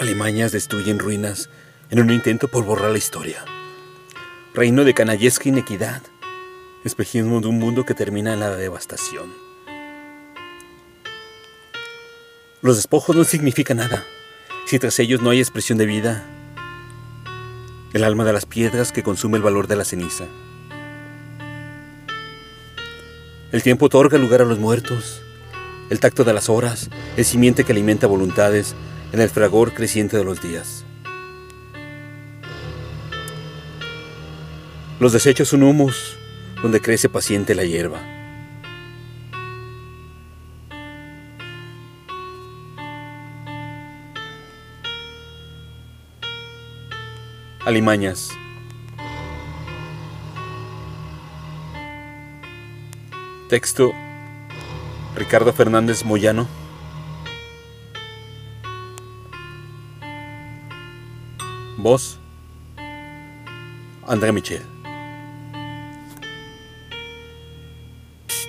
Alimañas destruyen ruinas en un intento por borrar la historia. Reino de canallesca inequidad. Espejismo de un mundo que termina en la devastación. Los despojos no significan nada si tras ellos no hay expresión de vida. El alma de las piedras que consume el valor de la ceniza. El tiempo otorga lugar a los muertos. El tacto de las horas es simiente que alimenta voluntades en el fragor creciente de los días. Los desechos son humos donde crece paciente la hierba. Alimañas. Texto Ricardo Fernández Moyano. Voz André Michel.